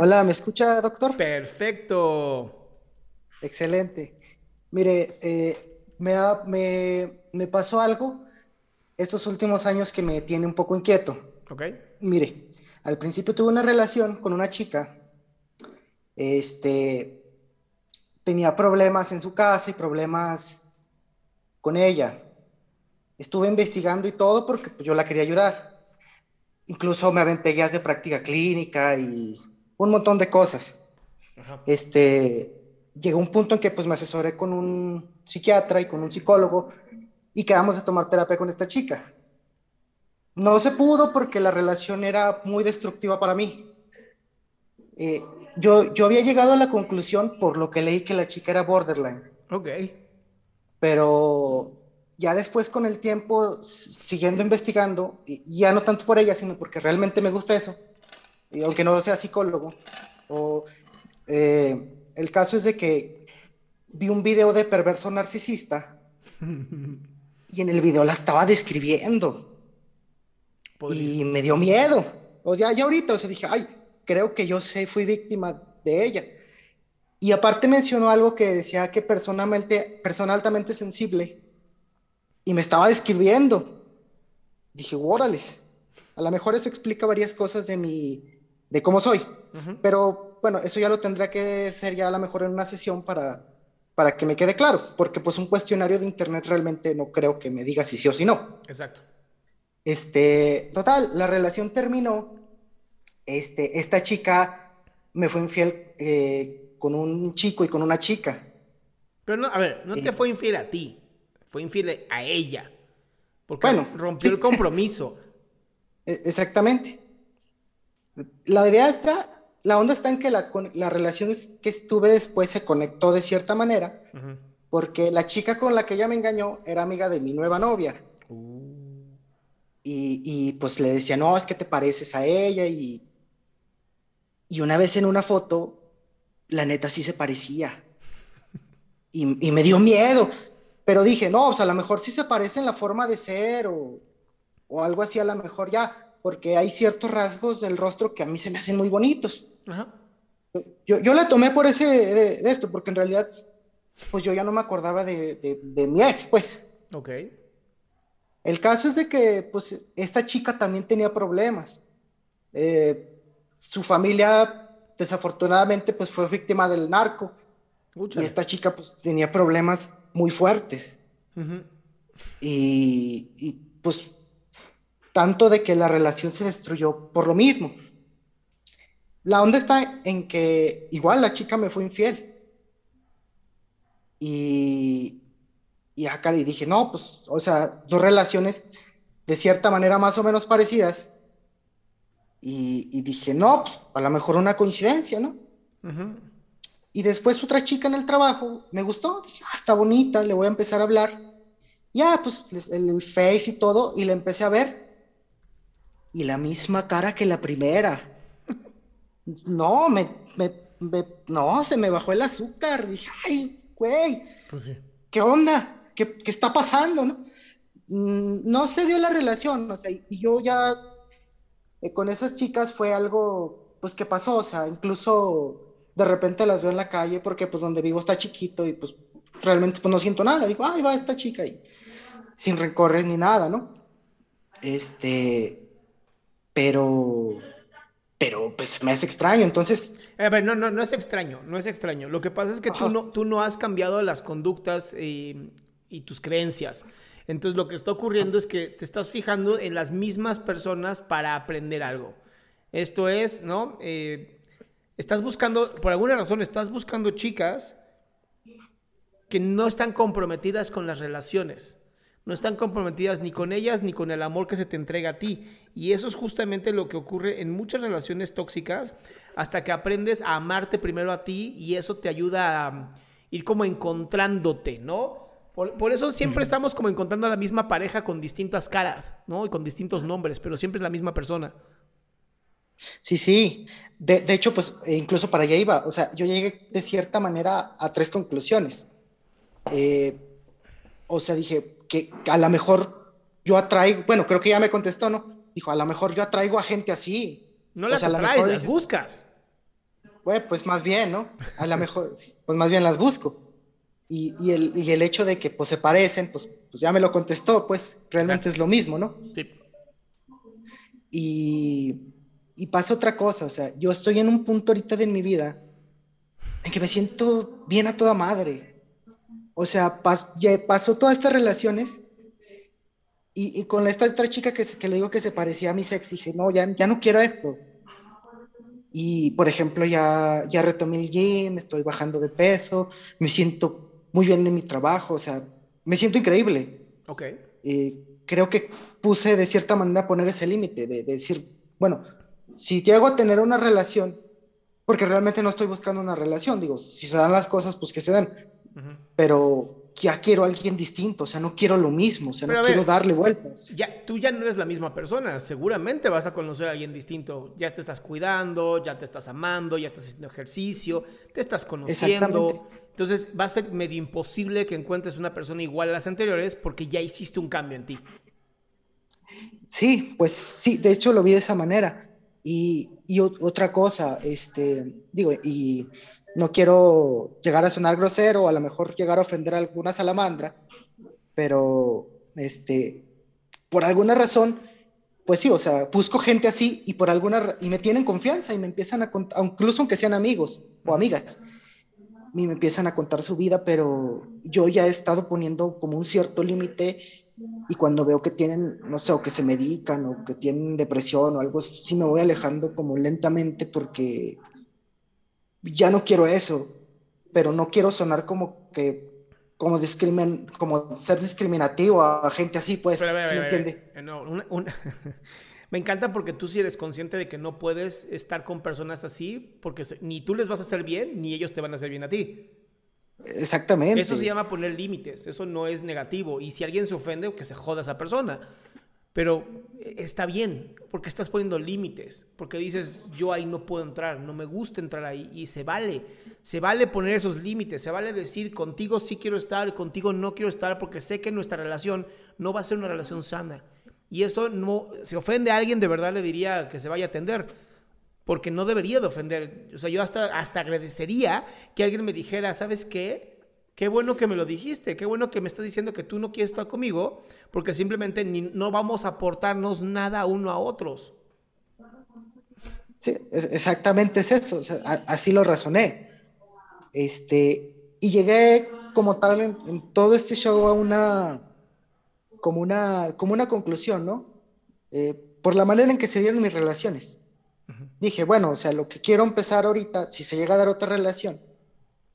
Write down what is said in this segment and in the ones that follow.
Hola, ¿me escucha, doctor? Perfecto. Excelente. Mire, eh, me, ha- me, me pasó algo estos últimos años que me tiene un poco inquieto. Ok. Mire, al principio tuve una relación con una chica. Este, tenía problemas en su casa y problemas con ella. Estuve investigando y todo porque pues, yo la quería ayudar. Incluso me aventé guías de práctica clínica y un montón de cosas. Este, llegó un punto en que pues me asesoré con un psiquiatra y con un psicólogo y quedamos de tomar terapia con esta chica. No se pudo porque la relación era muy destructiva para mí. Eh, yo, yo había llegado a la conclusión por lo que leí que la chica era borderline, Ok. pero ya después con el tiempo, siguiendo investigando, y y ya no tanto por ella, sino porque realmente me gusta eso, y aunque no sea psicólogo, o, eh, el caso es de que vi un video de perverso narcisista y en el video la estaba describiendo y me dio miedo. O ya, ya ahorita, o sea, dije, ay, creo que yo sé, fui víctima de ella. Y aparte mencionó algo que decía que personalmente, persona altamente sensible, y me estaba describiendo. Dije, órales, a lo mejor eso explica varias cosas de mi, de cómo soy. Pero bueno, eso ya lo tendrá que ser ya a lo mejor en una sesión para, para que me quede claro, porque pues un cuestionario de internet realmente no creo que me diga si sí o si no. Exacto. Este, total, la relación terminó. Este, esta chica me fue infiel eh, con un chico y con una chica. Pero no, a ver, no te fue infiel a ti. Fue infiel a ella. Porque Bueno, rompió sí. el compromiso. E- Exactamente. La idea está, la onda está en que la, con- la relación que estuve después se conectó de cierta manera, porque la chica con la que ella me engañó era amiga de mi nueva novia. Y, y, pues le decía, no, es que te pareces a ella. Y, y una vez en una foto, la neta sí se parecía. Y, y me dio miedo. Pero dije, no, pues a lo mejor sí se parece en la forma de ser o, o algo así, a lo mejor ya, porque hay ciertos rasgos del rostro que a mí se me hacen muy bonitos. Ajá. Yo, yo la tomé por ese, de, de esto, porque en realidad, pues yo ya no me acordaba de, de, de mi ex, pues. Ok. El caso es de que, pues, esta chica también tenía problemas. Eh, su familia, desafortunadamente, pues fue víctima del narco. Y Úchale. esta chica, pues, tenía problemas muy fuertes. Y, y, pues, tanto de que la relación se destruyó por lo mismo. La onda está en que igual la chica me fue infiel. Y, y acá le dije, no, pues, o sea, dos relaciones de cierta manera más o menos parecidas. Y, y dije, no, pues, a lo mejor una coincidencia, ¿no? Ujú. Y después otra chica en el trabajo me gustó, dije, ah, está bonita, le voy a empezar a hablar. Ya, pues les- el, Face y todo, y la empecé a ver. Y la misma cara que la primera. No, me, me, me- no, se me bajó el azúcar. Dije, ay, güey. Pues sí. ¿qué onda? ¿Qué, qué está pasando? ¿no? Mm, no se dio la relación, o sea, y yo ya eh, con esas chicas fue algo, pues, que pasó, o sea, incluso de repente las veo en la calle porque, pues, donde vivo está chiquito y, pues, realmente, pues, no siento nada, digo, ay, va esta chica y sin recorrer ni nada, ¿no? Este, pero, pero, pues, me es extraño, entonces... A ver, no, no, no es extraño, no es extraño. Lo que pasa es que tú no, tú no has cambiado las conductas y, y tus creencias. Entonces lo que está ocurriendo es que te estás fijando en las mismas personas para aprender algo. Esto es, ¿no? Eh, estás buscando, por alguna razón, estás buscando chicas que no están comprometidas con las relaciones. No están comprometidas ni con ellas ni con el amor que se te entrega a ti. Y eso es justamente lo que ocurre en muchas relaciones tóxicas hasta que aprendes a amarte primero a ti y eso te ayuda a ir como encontrándote, ¿no? Por, eso siempre estamos como encontrando a la misma pareja con distintas caras, ¿no? Y con distintos nombres, pero siempre es la misma persona. Sí, sí. De, hecho, pues e incluso para allá iba. O sea, yo llegué de cierta manera a tres conclusiones. Eh, o sea, dije que a lo mejor yo atraigo, bueno, creo que ya me contestó, ¿no? Dijo, a lo mejor yo atraigo a gente así. No las atraes, las buscas. Bueno, pues más bien, ¿no? A lo mejor, pues más bien las busco. Y, y, el, y, el, hecho de que pues se parecen, pues, pues ya me lo contestó, pues realmente es lo mismo, ¿no? Sí. Y, y, pasa otra cosa, o sea, yo estoy en un punto ahorita de mi vida en que me siento bien a toda madre. O sea, ya pasó todas estas relaciones y, y, con esta otra chica que, que, le digo que se parecía a mi sex, dije, no, ya, ya no quiero esto. Y, por ejemplo, ya, ya retomé el gym, estoy bajando de peso, me siento muy bien en mi trabajo, o sea, me siento increíble. Ok. Eh, creo que puse de cierta manera poner ese límite, de, decir, bueno, si llego a tener una relación, porque realmente no estoy buscando una relación, digo, si se dan las cosas, pues que se dan, pero ya quiero a alguien distinto, o sea, no quiero lo mismo, o sea, no quiero darle vueltas. Ya, tú ya no eres la misma persona, seguramente vas a conocer a alguien distinto, ya te estás cuidando, ya te estás amando, ya estás haciendo ejercicio, te estás conociendo, entonces va a ser medio imposible que encuentres una persona igual a las anteriores porque ya hiciste un cambio en ti. Sí, pues sí, de hecho lo vi de esa manera. Y, otra cosa, este, digo, y no quiero llegar a sonar grosero a lo mejor llegar a ofender a alguna salamandra, pero este, por alguna razón, pues sí, o sea, busco gente así y por alguna y me tienen confianza y me empiezan a contar, incluso aunque sean amigos o amigas, y me empiezan a contar su vida, pero yo ya he estado poniendo como un cierto límite y cuando veo que tienen, no sé, o que se medican o que tienen depresión o algo, sí me voy alejando como lentamente porque ya no quiero eso, pero no quiero sonar como que como discrimin como ser discriminativo a gente así, pues, ¿sí me entiende? No, una, Me encanta porque tú sí eres consciente de que no puedes estar con personas así porque ni tú les vas a hacer bien ni ellos te van a hacer bien a ti. Exactamente. Eso se llama poner límites, eso no es negativo. Y si alguien se ofende, que se joda esa persona. Pero está bien, porque estás poniendo límites, porque dices, yo ahí no puedo entrar, no me gusta entrar ahí, y se vale, se vale poner esos límites, se vale decir, contigo sí quiero estar, contigo no quiero estar, porque sé que nuestra relación no va a ser una relación sana. Y eso no, si ofende a alguien, de verdad le diría que se vaya a atender, porque no debería de ofender. O sea, yo hasta, hasta agradecería que alguien me dijera, ¿sabes qué? Qué bueno que me lo dijiste, qué bueno que me estás diciendo que tú no quieres estar conmigo, porque simplemente no vamos a aportarnos nada uno a otros. Sí, exactamente es eso, así lo razoné. Este, y llegué como tal en todo este show a una, como una, como una conclusión, ¿no? Eh, por la manera en que se dieron mis relaciones. Dije, bueno, o sea, lo que quiero empezar ahorita, si se llega a dar otra relación,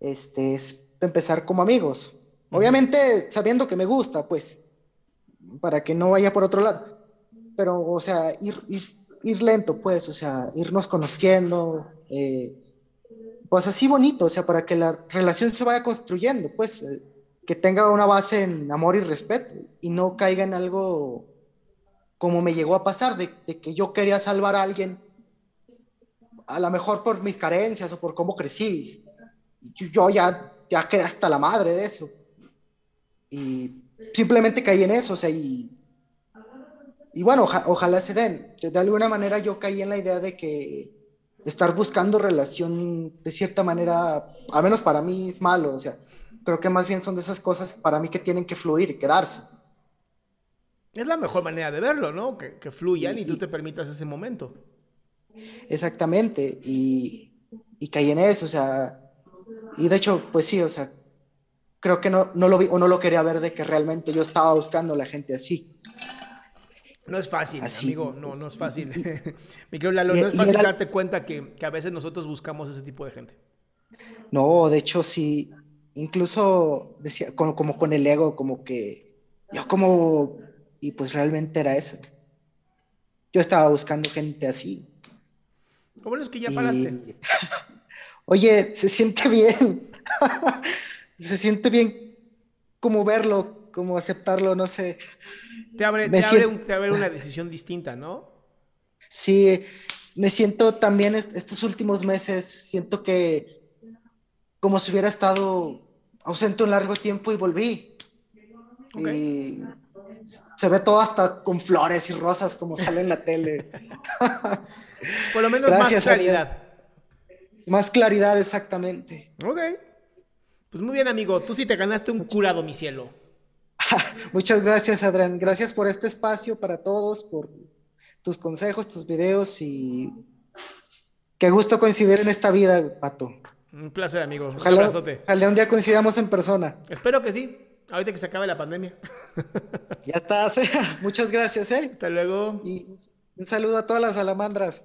este, es empezar como amigos. Obviamente sabiendo que me gusta, pues, para que no vaya por otro lado. Pero, o sea, ir, ir, lento, pues, o sea, irnos conociendo, eh, pues así bonito, o sea, para que la relación se vaya construyendo, pues. Eh, que tenga una base en amor y respeto y no caiga en algo como me llegó a pasar, de, que yo quería salvar a alguien, a lo mejor por mis carencias o por cómo crecí. Yo, yo ya, ya quedé hasta la madre de eso. y simplemente caí en eso, o sea, y, y bueno, ojalá se den. De alguna manera yo caí en la idea de que estar buscando relación de cierta manera, al menos para mí es malo, o sea, creo que más bien son de esas cosas para mí que tienen que fluir y quedarse. Es la mejor manera de verlo, ¿no? Que, fluyan y, tú te permitas ese momento. Exactamente, y, y caí en eso, o sea, y de hecho, pues sí, o sea, creo que no, no lo vi o no lo quería ver de que realmente yo estaba buscando a la gente así. No es fácil, amigo, no, no es fácil. Mi querido Lalo, no es fácil darte cuenta que, a veces nosotros buscamos ese tipo de gente. No, de hecho sí, incluso decía, como, como con el ego, como que yo como, y pues realmente era eso. Yo estaba buscando gente así. ¿Cómo es que ya paraste? Oye, se siente bien. se siente bien como verlo, como aceptarlo, no sé. Te abre, te abre, una decisión distinta, ¿no? Sí, me siento también estos últimos meses, siento que como si hubiera estado ausente un largo tiempo y volví. Y se ve todo hasta con flores y rosas como sale en la tele. Por lo menos más claridad. Más claridad, exactamente. Ok. Pues muy bien, amigo. Tú sí te ganaste un curado, mi cielo. Muchas gracias, Adrián. Gracias por este espacio para todos, por tus consejos, tus videos y qué gusto coincidir en esta vida, Pato. Un placer, amigo. Ojalá, un abrazote. Ojalá un día coincidamos en persona. Espero que sí. Ahorita que se acabe la pandemia. ya está. Muchas gracias, ¿eh? Hasta luego. Y un saludo a todas las salamandras.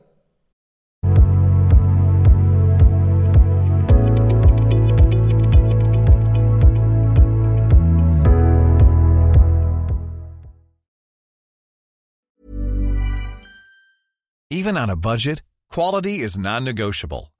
Even on a budget, quality is non-negotiable.